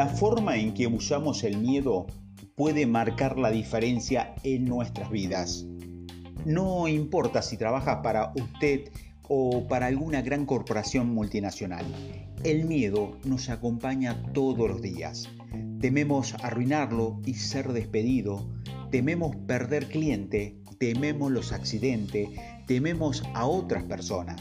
La forma en que usamos el miedo puede marcar la diferencia en nuestras vidas. No importa si trabajas para usted o para alguna gran corporación multinacional. El miedo nos acompaña todos los días. Tememos arruinarlo y ser despedido. Tememos perder cliente. Tememos los accidentes. Tememos a otras personas.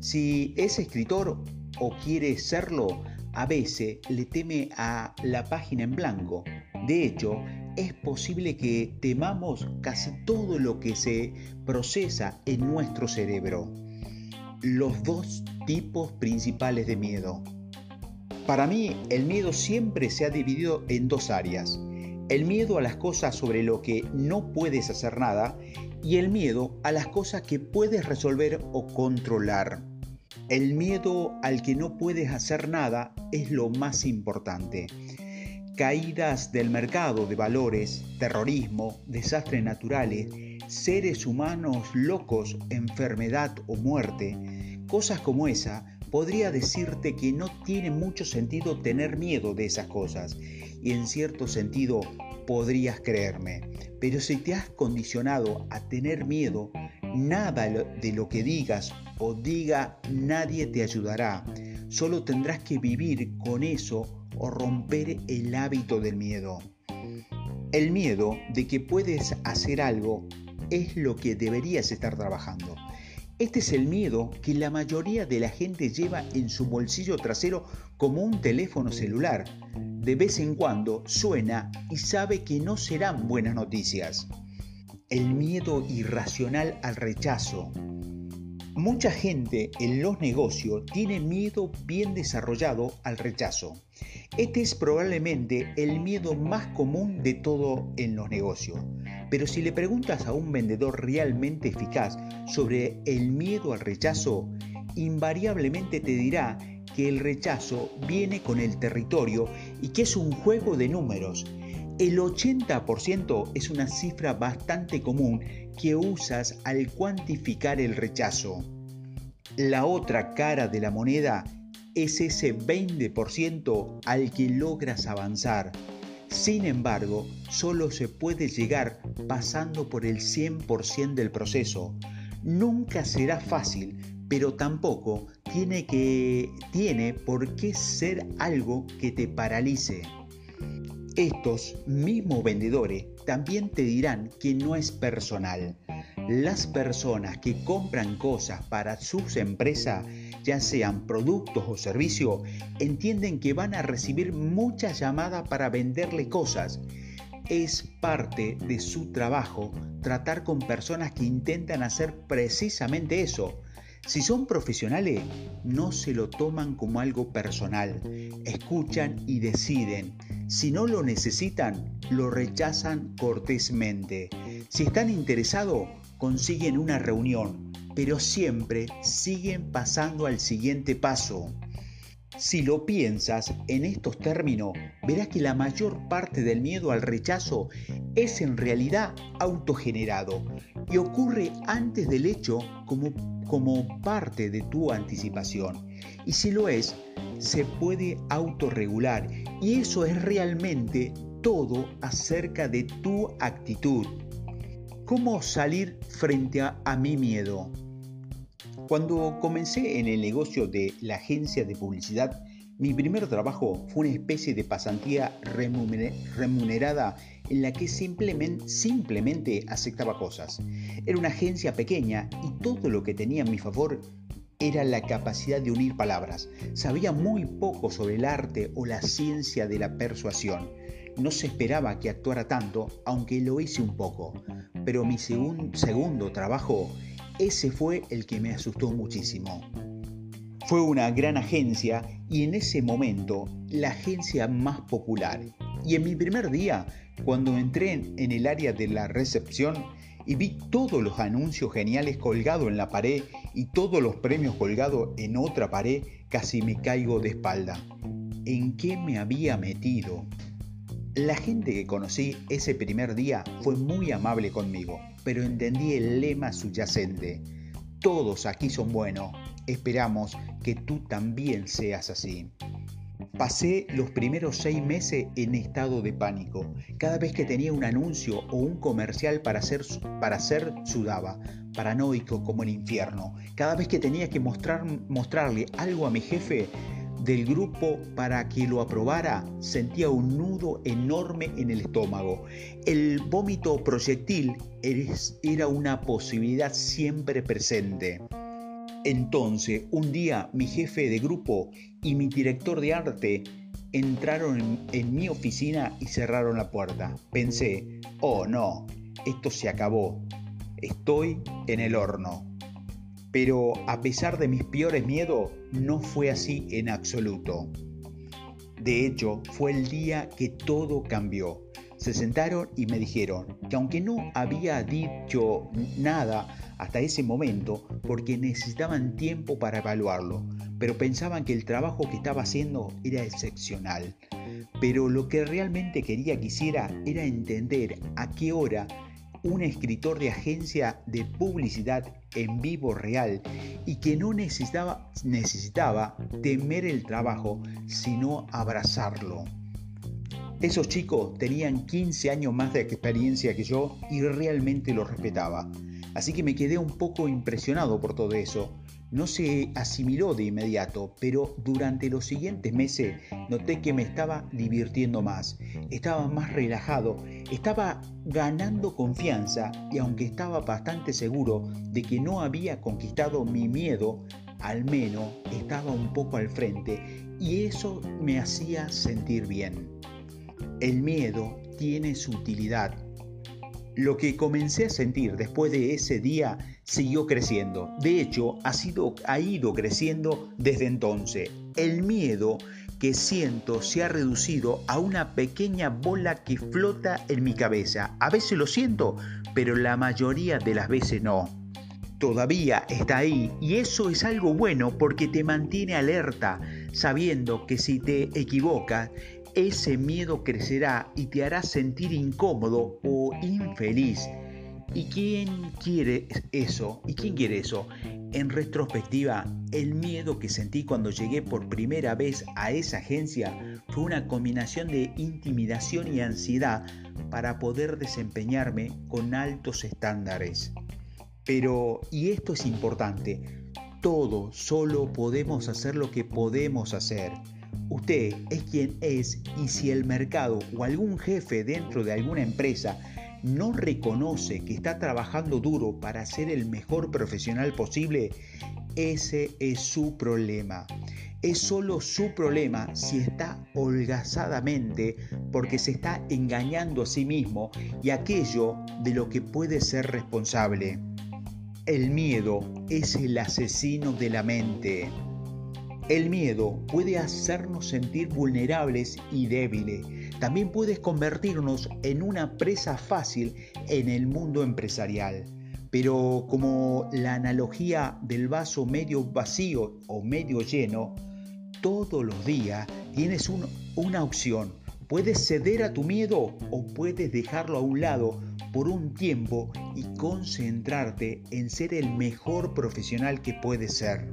Si es escritor o quiere serlo, a veces le teme a la página en blanco. De hecho, es posible que temamos casi todo lo que se procesa en nuestro cerebro. Los dos tipos principales de miedo. Para mí, el miedo siempre se ha dividido en dos áreas. El miedo a las cosas sobre lo que no puedes hacer nada y el miedo a las cosas que puedes resolver o controlar. El miedo al que no puedes hacer nada es lo más importante. Caídas del mercado de valores, terrorismo, desastres naturales, seres humanos locos, enfermedad o muerte, cosas como esa, podría decirte que no tiene mucho sentido tener miedo de esas cosas y en cierto sentido podrías creerme. Pero si te has condicionado a tener miedo, nada de lo que digas o diga nadie te ayudará. Solo tendrás que vivir con eso o romper el hábito del miedo. El miedo de que puedes hacer algo es lo que deberías estar trabajando. Este es el miedo que la mayoría de la gente lleva en su bolsillo trasero como un teléfono celular. De vez en cuando suena y sabe que no serán buenas noticias. El miedo irracional al rechazo. Mucha gente en los negocios tiene miedo bien desarrollado al rechazo. Este es probablemente el miedo más común de todo en los negocios. Pero si le preguntas a un vendedor realmente eficaz sobre el miedo al rechazo, invariablemente te dirá que el rechazo viene con el territorio y que es un juego de números. El 80% es una cifra bastante común que usas al cuantificar el rechazo. La otra cara de la moneda es ese 20% al que logras avanzar. Sin embargo, solo se puede llegar pasando por el 100% del proceso. Nunca será fácil, pero tampoco tiene, que, tiene por qué ser algo que te paralice. Estos mismos vendedores también te dirán que no es personal. Las personas que compran cosas para sus empresas ya sean productos o servicios, entienden que van a recibir muchas llamadas para venderle cosas. Es parte de su trabajo tratar con personas que intentan hacer precisamente eso. Si son profesionales, no se lo toman como algo personal, escuchan y deciden. Si no lo necesitan, lo rechazan cortésmente. Si están interesados, consiguen una reunión, pero siempre siguen pasando al siguiente paso. Si lo piensas en estos términos, verás que la mayor parte del miedo al rechazo es en realidad autogenerado y ocurre antes del hecho como, como parte de tu anticipación. Y si lo es, se puede autorregular y eso es realmente todo acerca de tu actitud. ¿Cómo salir frente a, a mi miedo? Cuando comencé en el negocio de la agencia de publicidad, mi primer trabajo fue una especie de pasantía remunerada en la que simplemente, aceptaba cosas. Era una agencia pequeña y todo lo que tenía en mi favor era la capacidad de unir palabras. Sabía muy poco sobre el arte o la ciencia de la persuasión. No se esperaba que actuara tanto, aunque lo hice un poco. Pero mi segundo trabajo ese fue el que me asustó muchísimo. Fue una gran agencia y en ese momento la agencia más popular. Y en mi primer día, cuando entré en el área de la recepción y vi todos los anuncios geniales colgados en la pared y todos los premios colgados en otra pared, casi me caigo de espalda. ¿En qué me había metido? La gente que conocí ese primer día fue muy amable conmigo, pero entendí el lema subyacente. Todos aquí son buenos, esperamos que tú también seas así. Pasé los primeros seis meses en estado de pánico. Cada vez que tenía un anuncio o un comercial para hacer, para hacer sudaba, paranoico como el infierno. Cada vez que tenía que mostrar, mostrarle algo a mi jefe del grupo para que lo aprobara, sentía un nudo enorme en el estómago. El vómito proyectil era una posibilidad siempre presente. Entonces, un día mi jefe de grupo y mi director de arte entraron en, mi oficina y cerraron la puerta. Pensé, oh no, esto se acabó. Estoy en el horno. Pero a pesar de mis peores miedos, no fue así en absoluto. De hecho, fue el día que todo cambió. Se sentaron y me dijeron que aunque no había dicho nada hasta ese momento, porque necesitaban tiempo para evaluarlo, pero pensaban que el trabajo que estaba haciendo era excepcional. Pero lo que realmente quería que hiciera era entender a qué hora un escritor de agencia de publicidad en vivo real y que no necesitaba, necesitaba temer el trabajo, sino abrazarlo. Esos chicos tenían 15 años más de experiencia que yo y realmente lo respetaba. Así que me quedé un poco impresionado por todo eso. No se asimiló de inmediato, pero durante los siguientes meses noté que me estaba divirtiendo más, estaba más relajado, estaba ganando confianza y aunque estaba bastante seguro de que no había conquistado mi miedo, al menos estaba un poco al frente y eso me hacía sentir bien. El miedo tiene su utilidad. Lo que comencé a sentir después de ese día siguió creciendo. De hecho, ha, sido, ha ido creciendo desde entonces. El miedo que siento se ha reducido a una pequeña bola que flota en mi cabeza. A veces lo siento, pero la mayoría de las veces no. Todavía está ahí y eso es algo bueno porque te mantiene alerta, sabiendo que si te equivocas, ese miedo crecerá y te hará sentir incómodo o infeliz. ¿Y quién quiere eso? ¿Y quién quiere eso? En retrospectiva, el miedo que sentí cuando llegué por primera vez a esa agencia fue una combinación de intimidación y ansiedad para poder desempeñarme con altos estándares. Pero, y esto es importante, todo solo podemos hacer lo que podemos hacer. Usted es quien es y si el mercado o algún jefe dentro de alguna empresa no reconoce que está trabajando duro para ser el mejor profesional posible, ese es su problema. Es solo su problema si está holgazadamente porque se está engañando a sí mismo y aquello de lo que puede ser responsable. El miedo es el asesino de la mente. El miedo puede hacernos sentir vulnerables y débiles. También puede convertirnos en una presa fácil en el mundo empresarial. Pero como la analogía del vaso medio vacío o medio lleno, todos los días tienes una opción. Puedes ceder a tu miedo o puedes dejarlo a un lado por un tiempo y concentrarte en ser el mejor profesional que puedes ser.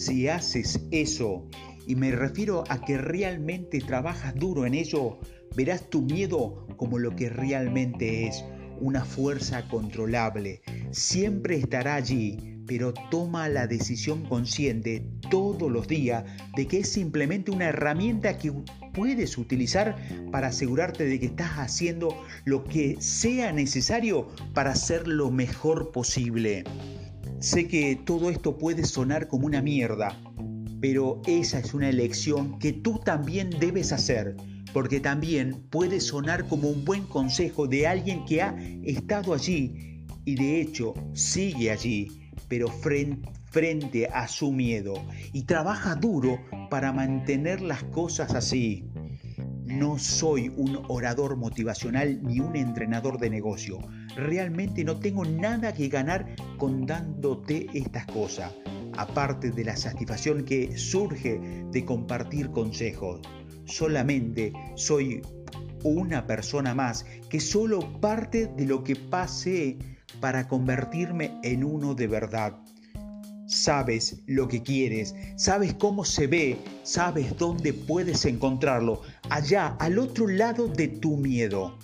Si haces eso, y me refiero a que realmente trabajas duro en ello, verás tu miedo como lo que realmente es, una fuerza controlable. Siempre estará allí, pero toma la decisión consciente todos los días de que es simplemente una herramienta que puedes utilizar para asegurarte de que estás haciendo lo que sea necesario para hacer lo mejor posible. Sé que todo esto puede sonar como una mierda, pero esa es una elección que tú también debes hacer, porque también puede sonar como un buen consejo de alguien que ha estado allí y de hecho sigue allí, pero frente, a su miedo y trabaja duro para mantener las cosas así. No soy un orador motivacional ni un entrenador de negocio. Realmente no tengo nada que ganar con dándote estas cosas, aparte de la satisfacción que surge de compartir consejos. Solamente soy una persona más que solo parte de lo que pase para convertirme en uno de verdad. Sabes lo que quieres, sabes cómo se ve, sabes dónde puedes encontrarlo, allá al otro lado de tu miedo.